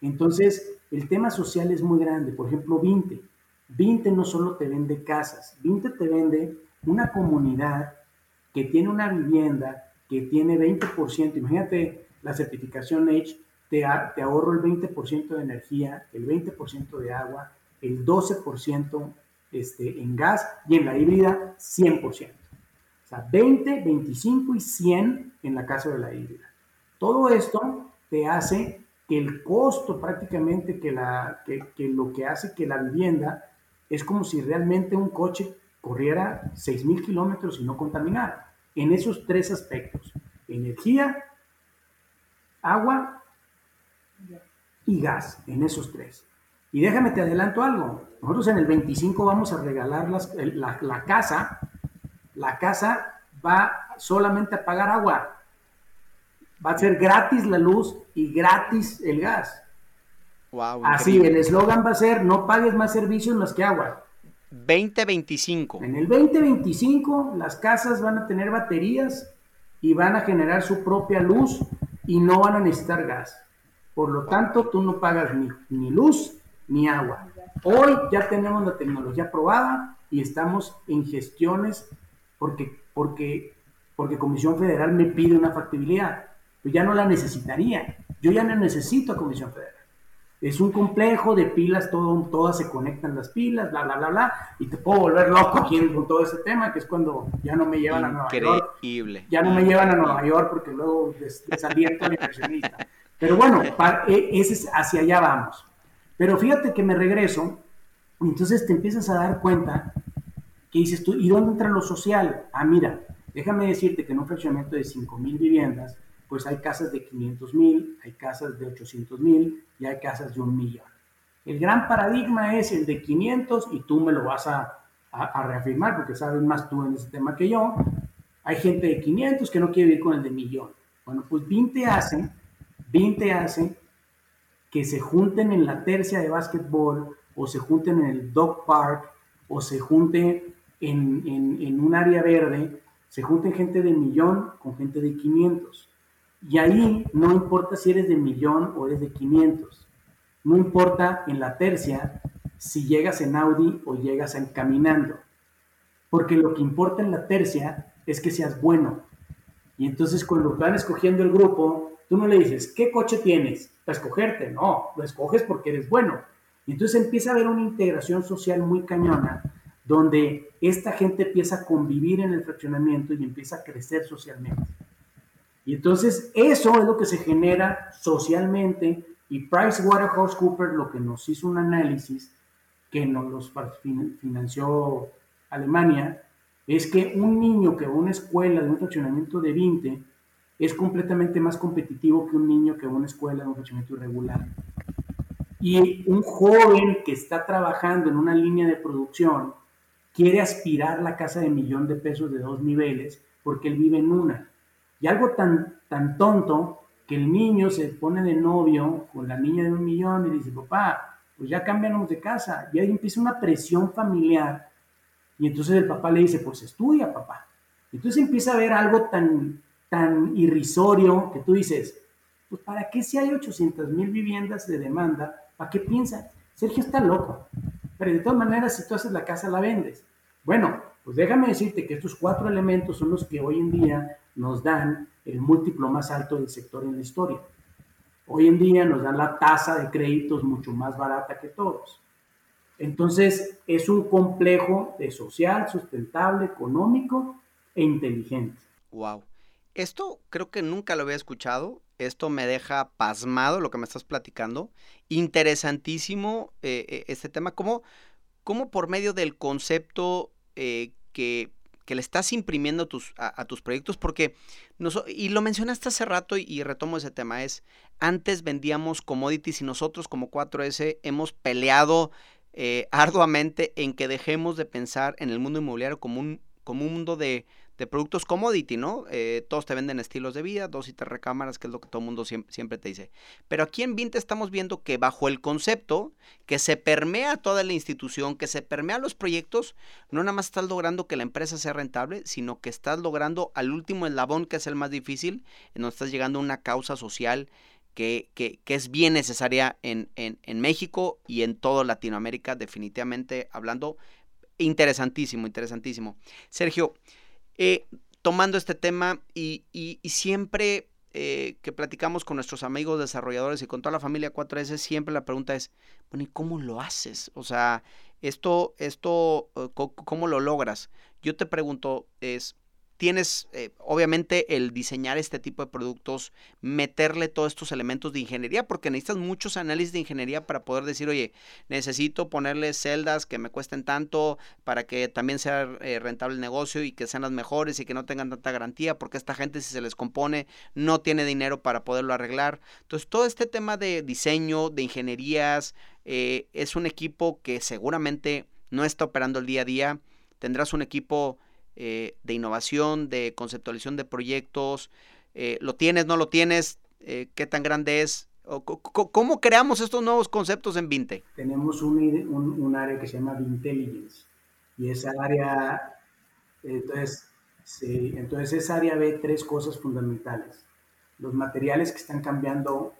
Entonces, el tema social es muy grande. Por ejemplo, Vinte. Vinte no solo te vende casas, Vinte te vende una comunidad que tiene una vivienda que tiene 20%, imagínate la certificación H, te, te ahorro el 20% de energía, el 20% de agua, el 12% este, en gas y en la híbrida 100%. O sea, 20, 25 y 100 en la casa de la híbrida. Todo esto te hace que el costo prácticamente, que, la, que, que lo que hace que la vivienda es como si realmente un coche corriera 6.000 kilómetros y no contaminara en esos tres aspectos, energía, agua y gas, en esos tres. Y déjame te adelanto algo, nosotros en el 25 vamos a regalar la, la casa, la casa va solamente a pagar agua, va a ser gratis la luz y gratis el gas. Así, el eslogan va a ser, no pagues más servicios más que agua. 2025. En el 2025 las casas van a tener baterías y van a generar su propia luz y no van a necesitar gas. Por lo tanto, tú no pagas ni, ni luz ni agua. Hoy ya tenemos la tecnología probada y estamos en gestiones porque, porque, porque Comisión Federal me pide una factibilidad. Pues ya no la necesitaría. Yo ya no necesito a Comisión Federal. Es un complejo de pilas, todo, todas se conectan las pilas, bla, bla, bla, bla, y te puedo volver loco aquí con todo ese tema, que es cuando ya no me llevan a Nueva York. Ya no me llevan a Nueva York porque luego desaliento al inversionista. Pero bueno, e, ese es, hacia allá vamos. Pero fíjate que me regreso, y entonces te empiezas a dar cuenta que dices tú, ¿y dónde entra lo social? Ah, mira, déjame decirte que en un fraccionamiento de 5.000 viviendas, pues hay casas de 500 mil, hay casas de 800 mil y hay casas de un millón. El gran paradigma es el de 500 y tú me lo vas a, reafirmar porque sabes más tú en ese tema que yo. Hay gente de 500 que no quiere vivir con el de millón. Bueno, pues 20 hacen, 20 hacen que se junten en la tercia de básquetbol o se junten en el dog park o se junten en, en, en un área verde, se junten gente de millón con gente de 500. Y ahí no importa si eres de millón o eres de 500. No importa en la tercia si llegas en Audi o llegas en caminando. Porque lo que importa en la tercia es que seas bueno. Y entonces cuando van escogiendo el grupo, tú no le dices, ¿qué coche tienes? Para escogerte. No, lo escoges porque eres bueno. Y entonces empieza a haber una integración social muy cañona, donde esta gente empieza a convivir en el fraccionamiento y empieza a crecer socialmente. Y entonces eso es lo que se genera socialmente y PricewaterhouseCoopers lo que nos hizo un análisis que nos los financió Alemania es que un niño que va a una escuela de un fraccionamiento de 20 es completamente más competitivo que un niño que va a una escuela de un fraccionamiento irregular. Y un joven que está trabajando en una línea de producción quiere aspirar la casa de millón de pesos de dos niveles porque él vive en una. Y algo tan, tan tonto que el niño se pone de novio con la niña de un millón y dice, papá, pues ya cambiamos de casa. Y ahí empieza una presión familiar. Y entonces el papá le dice, pues estudia, papá. Entonces empieza a ver algo tan, tan irrisorio que tú dices, pues ¿para qué si hay 800 mil viviendas de demanda? ¿Para qué piensa? Sergio está loco. Pero de todas maneras, si tú haces la casa, la vendes. Bueno, pues déjame decirte que estos cuatro elementos son los que hoy en día nos dan el múltiplo más alto del sector en la historia. Hoy en día nos dan la tasa de créditos mucho más barata que todos. Entonces, es un complejo de social, sustentable, económico e inteligente. Wow. Esto creo que nunca lo había escuchado. Esto me deja pasmado lo que me estás platicando. Interesantísimo eh, eh, este tema. ¿Cómo, ¿Cómo, por medio del concepto eh, que, le estás imprimiendo a, tus proyectos? Porque, y lo mencionaste hace rato y, retomo ese tema, es, antes vendíamos commodities y nosotros como 4S hemos peleado arduamente en que dejemos de pensar en el mundo inmobiliario como un, como un mundo de, de productos commodity, ¿no? Eh, todos te venden estilos de vida, dos y tres recámaras, que es lo que todo el mundo siempre, te dice. Pero aquí en Vinte estamos viendo que bajo el concepto que se permea toda la institución, que se permea los proyectos, no nada más estás logrando que la empresa sea rentable, sino que estás logrando al último eslabón, que es el más difícil, en donde estás llegando a una causa social que, que, que, es bien necesaria en, en, en, México y en toda Latinoamérica, definitivamente hablando. Interesantísimo, interesantísimo. Sergio, eh, tomando este tema y, siempre eh, que platicamos con nuestros amigos desarrolladores y con toda la familia 4S, siempre la pregunta es, bueno, ¿y cómo lo haces? O sea, esto, esto, eh, ¿cómo lo logras? Yo te pregunto, es, tienes eh, obviamente el diseñar este tipo de productos, meterle todos estos elementos de ingeniería, porque necesitas muchos análisis de ingeniería para poder decir, oye, necesito ponerle celdas que me cuesten tanto para que también sea eh, rentable el negocio y que sean las mejores y que no tengan tanta garantía, porque esta gente si se les compone no tiene dinero para poderlo arreglar. Entonces todo este tema de diseño, de ingenierías, eh, es un equipo que seguramente no está operando el día a día. Tendrás un equipo eh, de innovación, de conceptualización de proyectos. Eh, ¿Lo tienes, no lo tienes? Eh, ¿Qué tan grande es? ¿Cómo creamos estos nuevos conceptos en Vinte? Tenemos un, área que se llama Vintelligence y esa área, entonces, entonces esa área ve tres cosas fundamentales. Los materiales que están cambiando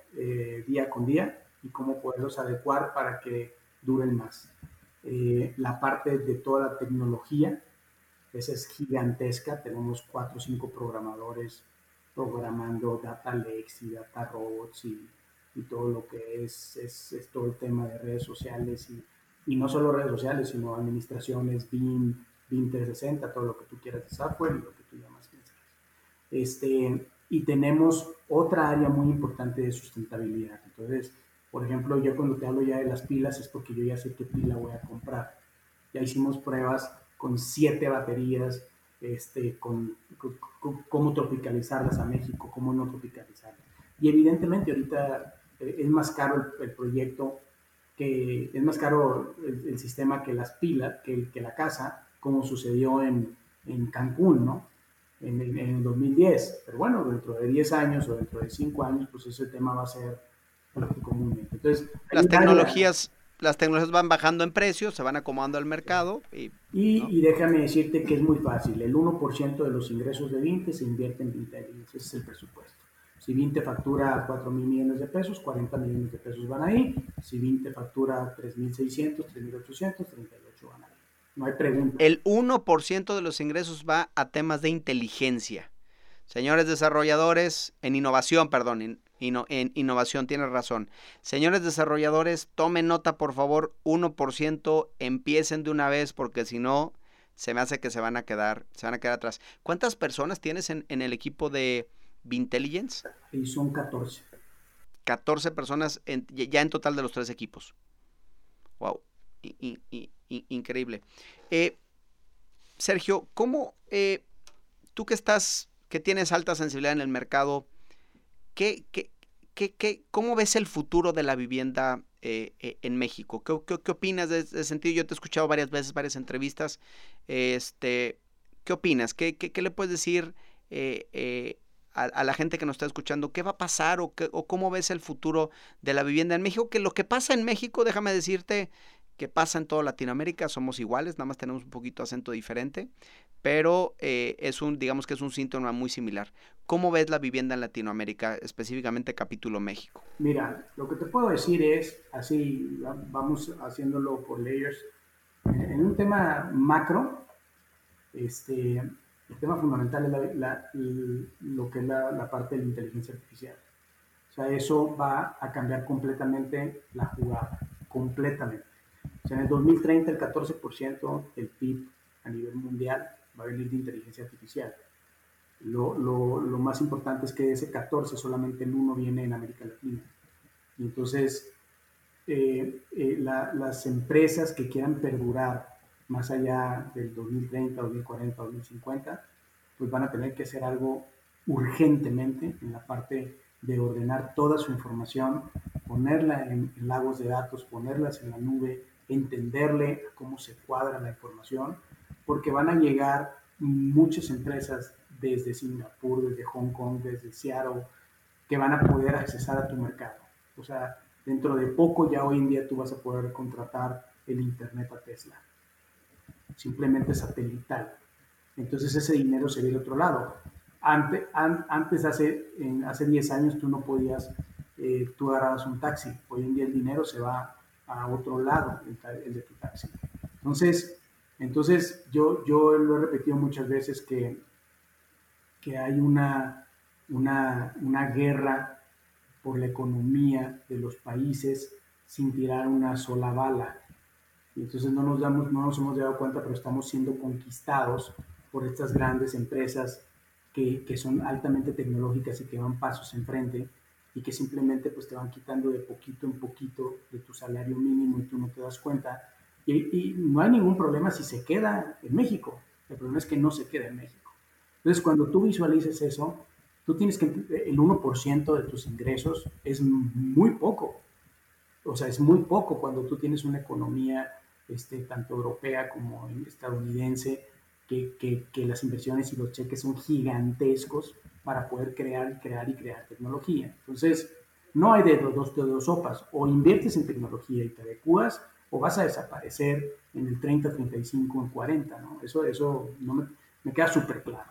día con día y cómo poderlos adecuar para que duren más. la parte de toda la tecnología, es gigantesca, tenemos cuatro o cinco programadores programando data lakes y data robots y, y todo lo que es, es, todo el tema de redes sociales y, y, no solo redes sociales, sino administraciones, BIM, BIM 360, todo lo que tú quieras de software y lo que tú llamas Este, y tenemos otra área muy importante de sustentabilidad. Entonces, por ejemplo, yo cuando te hablo ya de las pilas es porque yo ya sé qué pila voy a comprar. Ya hicimos pruebas con siete baterías, este, con, cómo tropicalizarlas a México, cómo no tropicalizarlas. Y evidentemente ahorita eh, es más caro el, proyecto, que es más caro el, sistema que las pilas, que, que, la casa, como sucedió en, en Cancún, ¿no? En, en, el 2010. Pero bueno, dentro de 10 años o dentro de 5 años, pues ese tema va a ser comúnmente. Entonces, las tecnologías las tecnologías van bajando en precio, se van acomodando al mercado. Y, y, déjame decirte que es muy fácil, el 1% de los ingresos de Vinte se invierte en Vinte, ese es el presupuesto. Si Vinte factura 4 mil millones de pesos, 40 millones de pesos van ahí. Si Vinte factura 3.600, 3.800, 38 van ahí. No hay pregunta. El 1% de los ingresos va a temas de inteligencia. Señores desarrolladores, en innovación, perdón, en innovación, tienes razón. Señores desarrolladores, tomen nota, por favor, 1%, empiecen de una vez, porque si no, se me hace que se van a quedar, se van a quedar atrás. ¿Cuántas personas tienes en, el equipo de Vintelligence? Y son 14. 14 personas ya en total de los tres equipos. Wow, increíble. Eh, Sergio, ¿cómo eh, tú que estás, que tienes alta sensibilidad en el mercado, ¿Qué, qué, qué, cómo ves el futuro de la vivienda eh, eh, en México. ¿Qué, qué, opinas de ese sentido? Yo te he escuchado varias veces, varias entrevistas. Este, ¿Qué opinas? ¿Qué, qué, le puedes decir a, la gente que nos está escuchando? ¿Qué va a pasar o, o cómo ves el futuro de la vivienda en México? Que lo que pasa en México, déjame decirte, que pasa en toda Latinoamérica, somos iguales, nada más tenemos un poquito de acento diferente, pero eh, es un, digamos que es un síntoma muy similar. ¿Cómo ves la vivienda en Latinoamérica, específicamente capítulo México? Mira, lo que te puedo decir es, así vamos haciéndolo por layers, en un tema macro, este, el tema fundamental es lo que es la parte de la inteligencia artificial. O sea, eso va a cambiar completamente la jugada, completamente. O sea, en el 2030 el 14% del PIB a nivel mundial va a venir de inteligencia artificial. Lo, lo, lo, más importante es que de ese 14 solamente el 1 viene en América Latina. Y entonces, eh, eh, las empresas que quieran perdurar más allá del 2030, 2040, 2050, pues van a tener que hacer algo urgentemente en la parte de ordenar toda su información, ponerla en, en lagos de datos, ponerlas en la nube, entenderle cómo se cuadra la información, porque van a llegar muchas empresas desde Singapur, desde Hong Kong, desde Seattle, que van a poder accesar a tu mercado. O sea, dentro de poco ya hoy en día tú vas a poder contratar el Internet a Tesla, simplemente satelital. Entonces ese dinero se ve de otro lado. Antes, antes hace, en, hace 10 años tú no podías, eh, tú agarrabas un taxi. Hoy en día el dinero se va a otro lado, el, de tu taxi. Entonces, entonces yo, yo lo he repetido muchas veces que, que hay una, una, una guerra por la economía de los países sin tirar una sola bala. Y entonces no nos, damos, no nos hemos dado cuenta, pero estamos siendo conquistados por estas grandes empresas que, que son altamente tecnológicas y que van pasos enfrente y que simplemente pues te van quitando de poquito en poquito de tu salario mínimo y tú no te das cuenta. Y, no hay ningún problema si se queda en México. El problema es que no se queda en México. Entonces, cuando tú visualices eso, tú tienes que, el 1% de tus ingresos es muy poco. O sea, es muy poco cuando tú tienes una economía este, tanto europea como estadounidense, que, que, que las inversiones y los cheques son gigantescos para poder crear, crear y crear tecnología. Entonces, no hay de dos, de dos sopas. O inviertes en tecnología y te adecuas, o vas a desaparecer en el 30, 35, en 40, ¿no? Eso, eso no me, me queda súper claro.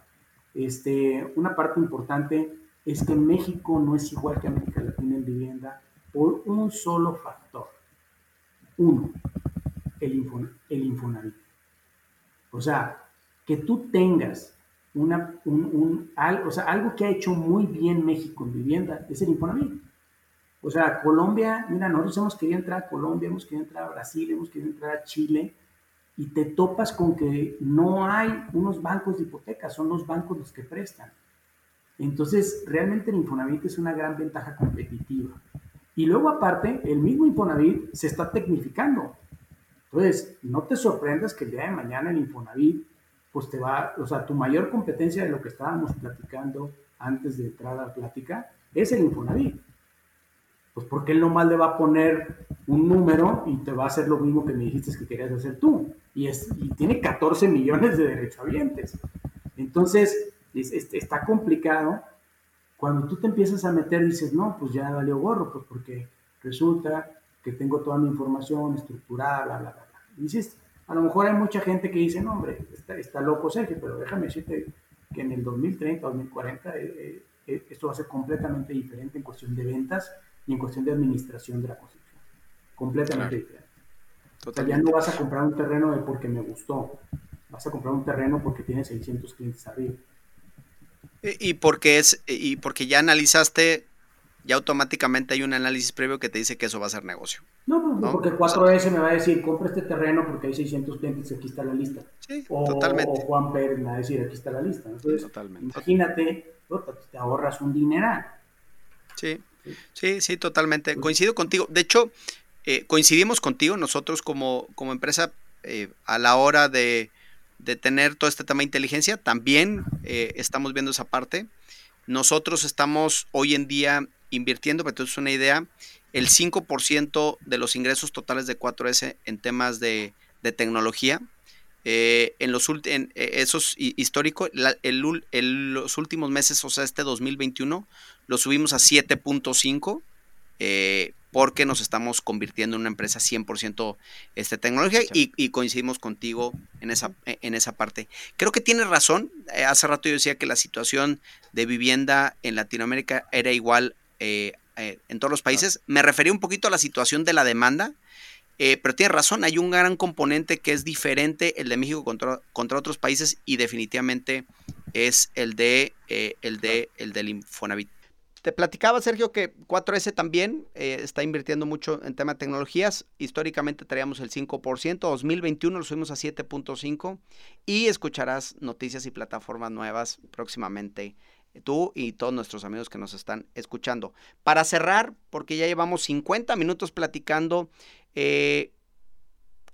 Este, una parte importante es que México no es igual que América Latina en vivienda por un solo factor. Uno, el, el Infonavit. O sea, que tú tengas un, algo, o sea, algo que ha hecho muy bien México en vivienda es el Infonavit. O sea, Colombia, mira, nosotros hemos querido entrar a Colombia, hemos querido entrar a Brasil, hemos querido entrar a Chile, y te topas con que no hay unos bancos de hipotecas, son los bancos los que prestan. Entonces, realmente el Infonavit es una gran ventaja competitiva. Y luego, aparte, el mismo Infonavit se está tecnificando. Entonces, no te sorprendas que el día de mañana el Infonavit pues te va, o sea, tu mayor competencia de lo que estábamos platicando antes de entrar a la plática es el Infonavit. Pues porque él nomás le va a poner un número y te va a hacer lo mismo que me dijiste que querías hacer tú. Y, es, y tiene 14 millones de derechohabientes. Entonces, está complicado. Cuando tú te empiezas a meter, dices, no, pues ya valió gorro, pues porque resulta que tengo toda mi información estructurada, bla, bla, bla. bla. dices, a lo mejor hay mucha gente que dice, no, hombre, está, loco Sergio, pero déjame decirte que en el 2030, 2040, eh, eh, eh, esto va a ser completamente diferente en cuestión de ventas y en cuestión de administración de la construcción. Completamente diferente. O sea, ya no vas a comprar un terreno de porque me gustó, vas a comprar un terreno porque tiene 600 clientes arriba. Y porque, es, y porque ya analizaste ya automáticamente hay un análisis previo que te dice que eso va a ser negocio. No, no, porque el 4S me va a decir, compra este terreno porque hay 600 clientes y aquí está la lista. Sí, o, totalmente. O Juan Pérez me va a decir, aquí está la lista. Entonces, totalmente. imagínate, te ahorras un dineral. Sí, sí, sí, totalmente. Pues Coincido contigo. De hecho, eh, coincidimos contigo nosotros como, como empresa eh, a la hora de, de, tener todo este tema de inteligencia. También eh, estamos viendo esa parte. Nosotros estamos hoy en día invirtiendo, para es una idea, el 5% de los ingresos totales de 4S en temas de, tecnología. Eh, en los en, eh, esos histórico, en los últimos meses, o sea, este 2021, lo subimos a 7.5 eh, porque nos estamos convirtiendo en una empresa 100% este, tecnología y, coincidimos contigo en esa, en esa parte. Creo que tienes razón. Eh, hace rato yo decía que la situación de vivienda en Latinoamérica era igual eh, en todos los países. Me refería un poquito a la situación de la demanda. pero tienes razón, hay un gran componente que es diferente el de México contra, contra otros países y definitivamente es el de el de el del Infonavit. Te platicaba, Sergio, que 4S también eh, está invirtiendo mucho en tema de tecnologías. Históricamente traíamos el 5%, 2021 lo subimos a 7.5% y escucharás noticias y plataformas nuevas próximamente eh, tú y todos nuestros amigos que nos están escuchando. Para cerrar, porque ya llevamos 50 minutos platicando, eh,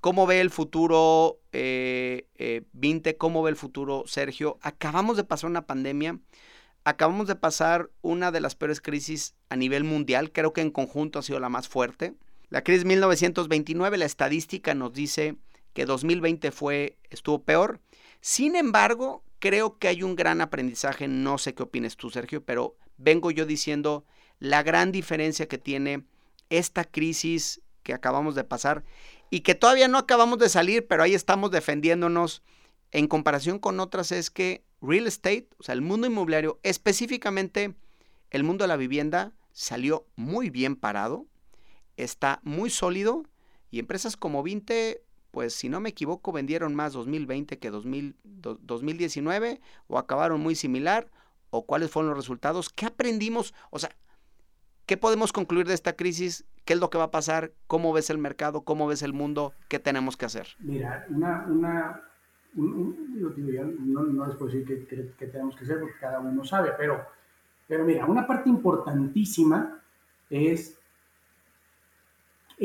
¿cómo ve el futuro eh, Vinte? ¿Cómo ve el futuro Sergio? Acabamos de pasar una pandemia acabamos de pasar una de las peores crisis a nivel mundial, creo que en conjunto ha sido la más fuerte. La crisis 1929, la estadística nos dice que 2020 fue, estuvo peor. Sin embargo, creo que hay un gran aprendizaje, no sé qué opines tú, Sergio, pero vengo yo diciendo la gran diferencia que tiene esta crisis que acabamos de pasar y que todavía no acabamos de salir, pero ahí estamos defendiéndonos en comparación con otras es que real estate, o sea, el mundo inmobiliario, específicamente el mundo de la vivienda, salió muy bien parado, está muy sólido y empresas como Vinte, pues si no me equivoco, vendieron más 2020 que 2019 o acabaron muy similar o cuáles fueron los resultados, qué aprendimos, o sea, ¿qué podemos concluir de esta crisis? ¿Qué es lo que va a pasar? ¿Cómo ves el mercado? ¿Cómo ves el mundo? ¿Qué tenemos que hacer? Mira, una, una no, no les puedo decir qué, tenemos que hacer porque cada uno sabe, pero, pero mira, una parte importantísima es,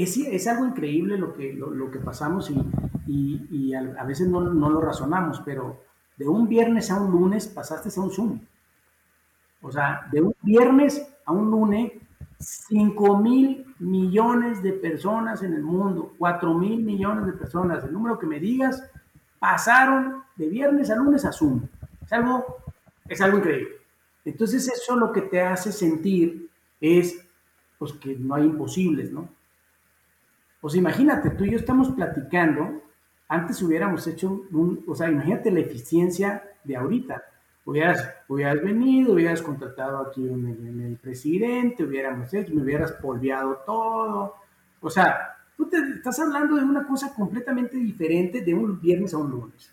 es, algo increíble lo que, lo, que pasamos y, y, y a, veces no, no, lo razonamos, pero de un viernes a un lunes pasaste a un Zoom. O sea, de un viernes a un lunes, 5 mil millones de personas en el mundo, 4 mil millones de personas, el número que me digas, pasaron de viernes a lunes a Zoom. Es algo, es algo increíble. Entonces eso lo que te hace sentir es pues que no hay imposibles, ¿no? Pues imagínate, tú y yo estamos platicando, antes hubiéramos hecho un, o sea, imagínate la eficiencia de ahorita. Hubieras, hubieras venido, hubieras contratado aquí un, el presidente, hubiéramos hecho, me hubieras polveado todo. O sea, Tú te estás hablando de una cosa completamente diferente de un viernes a un lunes.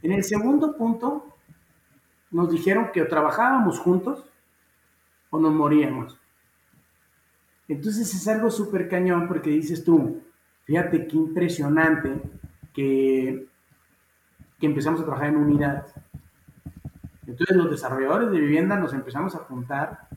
En el segundo punto, nos dijeron que o trabajábamos juntos o nos moríamos. Entonces es algo súper cañón porque dices tú, fíjate qué impresionante que, que empezamos a trabajar en unidad. Entonces los desarrolladores de vivienda nos empezamos a juntar,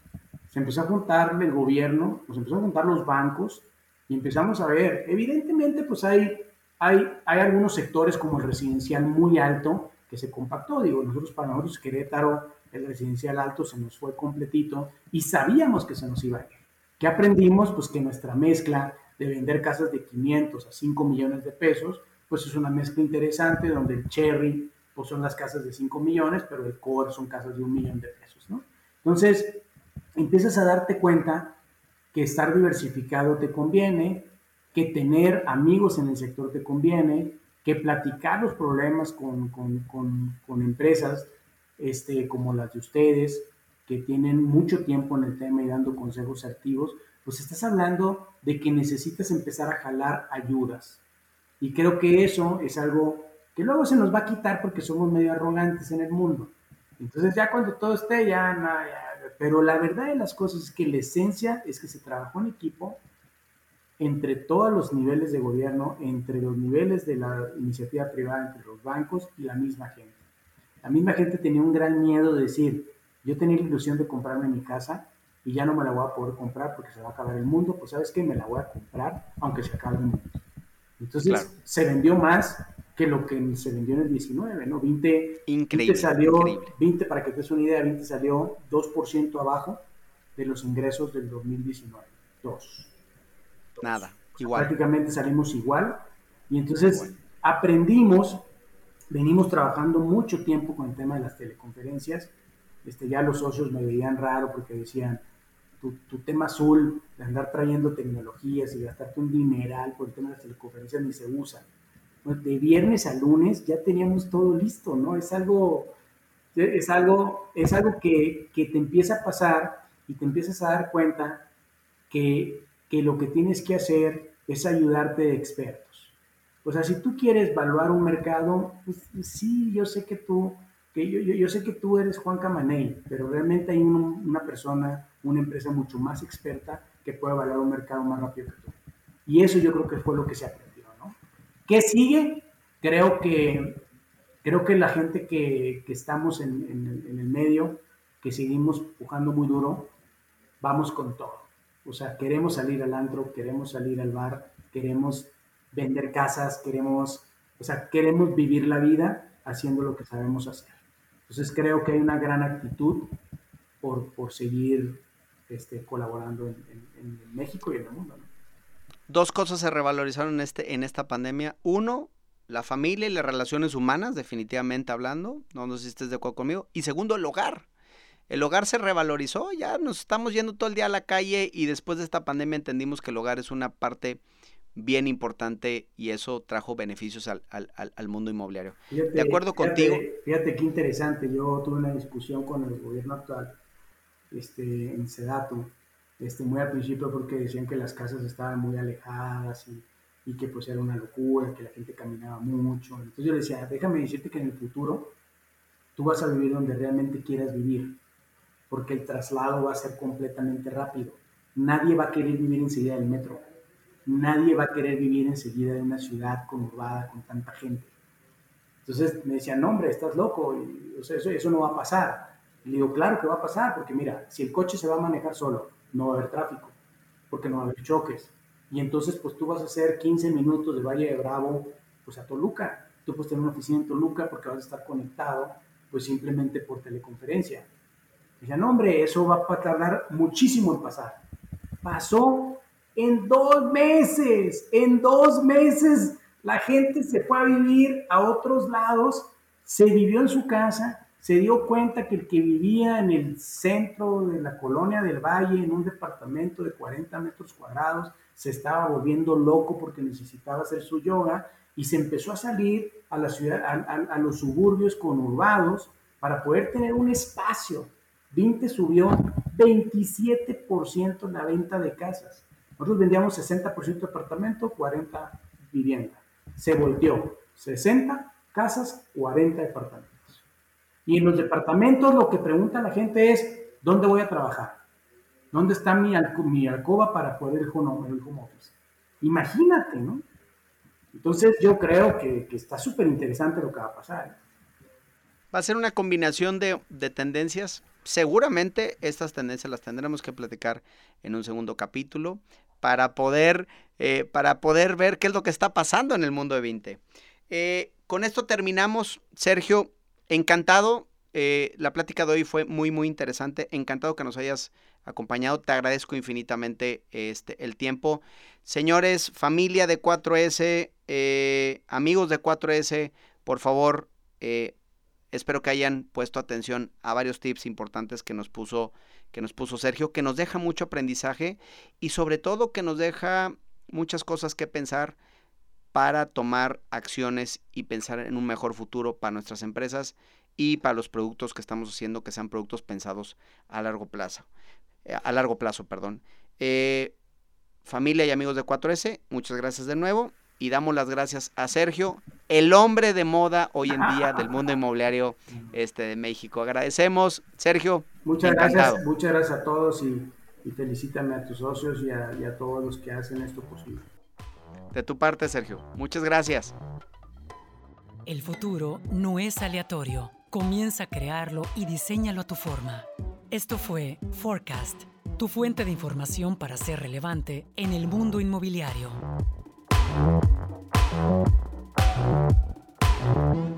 se empezó a juntar el gobierno, nos empezó a juntar los bancos, y empezamos a ver, evidentemente pues hay, hay, hay algunos sectores como el residencial muy alto que se compactó, digo, nosotros para nosotros Querétaro, el residencial alto se nos fue completito y sabíamos que se nos iba a ir. ¿Qué aprendimos? Pues que nuestra mezcla de vender casas de 500 a 5 millones de pesos, pues es una mezcla interesante donde el cherry pues son las casas de 5 millones, pero el core son casas de un millón de pesos, ¿no? Entonces, empiezas a darte cuenta que estar diversificado te conviene, que tener amigos en el sector te conviene, que platicar los problemas con, con, con, empresas este, como las de ustedes, que tienen mucho tiempo en el tema y dando consejos activos, pues estás hablando de que necesitas empezar a jalar ayudas. Y creo que eso es algo que luego se nos va a quitar porque somos medio arrogantes en el mundo. Entonces ya cuando todo esté, ya, ya pero la verdad de las cosas es que la esencia es que se trabajó en equipo entre todos los niveles de gobierno, entre los niveles de la iniciativa privada, entre los bancos y la misma gente. La misma gente tenía un gran miedo de decir, yo tenía la ilusión de comprarme mi casa y ya no me la voy a poder comprar porque se va a acabar el mundo, pues sabes que me la voy a comprar aunque se acabe el mundo. Entonces se vendió más que lo que se vendió en el 19, ¿no? 20, increíble, salió, 20, para que te des una idea, 20 salió 2% abajo de los ingresos del 2019. 2. Nada, igual. Prácticamente salimos igual. Y entonces aprendimos, venimos trabajando mucho tiempo con el tema de las teleconferencias. Este, ya los socios me veían raro porque decían, tu, tu, tema azul de andar trayendo tecnologías y gastarte un dineral por el tema de las teleconferencias ni se usa. De viernes a lunes ya teníamos todo listo, ¿no? Es algo, es algo, es algo que, que te empieza a pasar y te empiezas a dar cuenta que, que lo que tienes que hacer es ayudarte de expertos. O sea, si tú quieres evaluar un mercado, pues, sí, yo sé que tú, yo, sé que tú eres Juan Camaney, pero realmente hay una persona, una empresa mucho más experta que puede evaluar un mercado más rápido que tú. Y eso yo creo que fue lo que se aprendió, ¿no? ¿Qué sigue? Creo que, creo que la gente que, estamos en el medio, que seguimos pujando muy duro, vamos con todo. O sea, queremos salir al antro, queremos salir al bar, queremos vender casas, queremos, o sea, queremos vivir la vida haciendo lo que sabemos hacer. Entonces creo que hay una gran actitud por, por seguir este, colaborando en, México y en el mundo. ¿no? Dos cosas se revalorizaron en, este, en esta pandemia. Uno, la familia y las relaciones humanas, definitivamente hablando. No, no sé si estés de acuerdo conmigo. Y segundo, el hogar el hogar se revalorizó, ya nos estamos yendo todo el día a la calle y después de esta pandemia entendimos que el hogar es una parte bien importante y eso trajo beneficios al, al, al mundo inmobiliario. Fíjate, de acuerdo fíjate, contigo. Fíjate qué interesante, yo tuve una discusión con el gobierno actual este, en Sedato, este, muy al principio porque decían que las casas estaban muy alejadas y, y que pues era una locura, que la gente caminaba mucho. Entonces yo le decía, déjame decirte que en el futuro tú vas a vivir donde realmente quieras vivir porque el traslado va a ser completamente rápido. Nadie va a querer vivir enseguida del metro. Nadie va a querer vivir enseguida de una ciudad conurbada con tanta gente. Entonces me decían, no, hombre, estás loco, o sea, eso, eso no va a pasar. Y le digo, claro que va a pasar, porque mira, si el coche se va a manejar solo, no va a haber tráfico, porque no va a haber choques. Y entonces, pues tú vas a hacer 15 minutos de Valle de Bravo, pues a Toluca. Tú puedes tener una oficina en Toluca porque vas a estar conectado, pues simplemente por teleconferencia. Dicen, no, hombre, eso va a tardar muchísimo en pasar. Pasó en dos meses, en dos meses la gente se fue a vivir a otros lados, se vivió en su casa, se dio cuenta que el que vivía en el centro de la colonia del Valle, en un departamento de 40 metros cuadrados, se estaba volviendo loco porque necesitaba hacer su yoga y se empezó a salir a, la ciudad, a, a, a los suburbios conurbados para poder tener un espacio 20 subió 27% la venta de casas. Nosotros vendíamos 60% apartamento, 40 vivienda. Se volteó 60 casas, 40 departamentos. Y en los departamentos lo que pregunta la gente es, ¿dónde voy a trabajar? ¿Dónde está mi, alco mi alcoba para poder el home, el home office? Imagínate, ¿no? Entonces yo creo que, que está súper interesante lo que va a pasar. Va a ser una combinación de, de tendencias seguramente estas tendencias las tendremos que platicar en un segundo capítulo para poder, eh, para poder ver qué es lo que está pasando en el mundo de 20. Eh, con esto terminamos. Sergio, encantado. Eh, la plática de hoy fue muy, muy interesante. Encantado que nos hayas acompañado. Te agradezco infinitamente este, el tiempo. Señores, familia de 4S, eh, amigos de 4S, por favor, espero que hayan puesto atención a varios tips importantes que nos puso que nos puso Sergio, que nos deja mucho aprendizaje y sobre todo que nos deja muchas cosas que pensar para tomar acciones y pensar en un mejor futuro para nuestras empresas y para los productos que estamos haciendo que sean productos pensados a largo plazo. Eh, a largo plazo, perdón. Eh, familia y amigos de 4S, muchas gracias de nuevo y damos las gracias a Sergio, el hombre de moda hoy en día del mundo inmobiliario este, de México. Agradecemos, Sergio. Muchas encantado. gracias, muchas gracias a todos y, y felicítame a tus socios y a, y a todos los que hacen esto posible. De tu parte, Sergio. Muchas gracias. El futuro no es aleatorio. Comienza a crearlo y diseñalo a tu forma. Esto fue Forecast, tu fuente de información para ser relevante en el mundo inmobiliario. Thank you.